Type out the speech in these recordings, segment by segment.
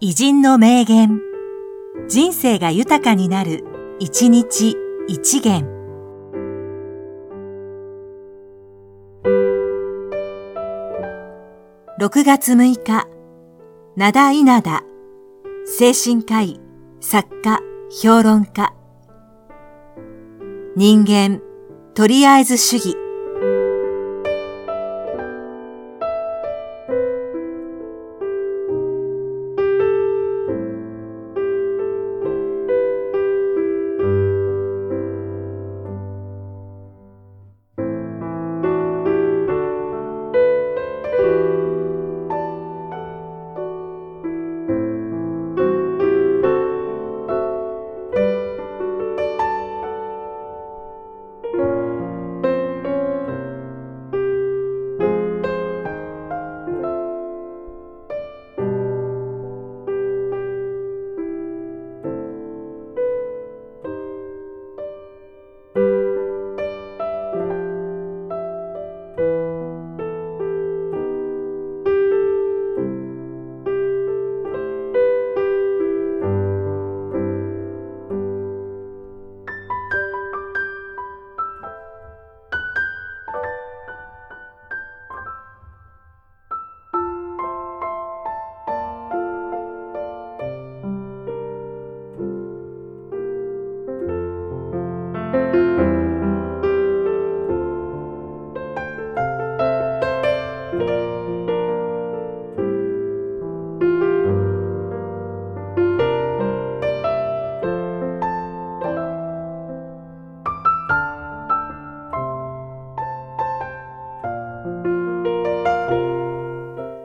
偉人の名言。人生が豊かになる、一日一元。6月6日、灘稲田、精神科医、作家、評論家。人間、とりあえず主義。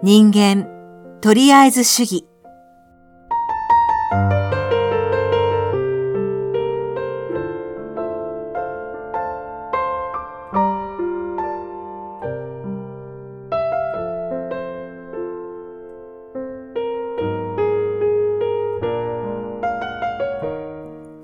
人間、とりあえず主義。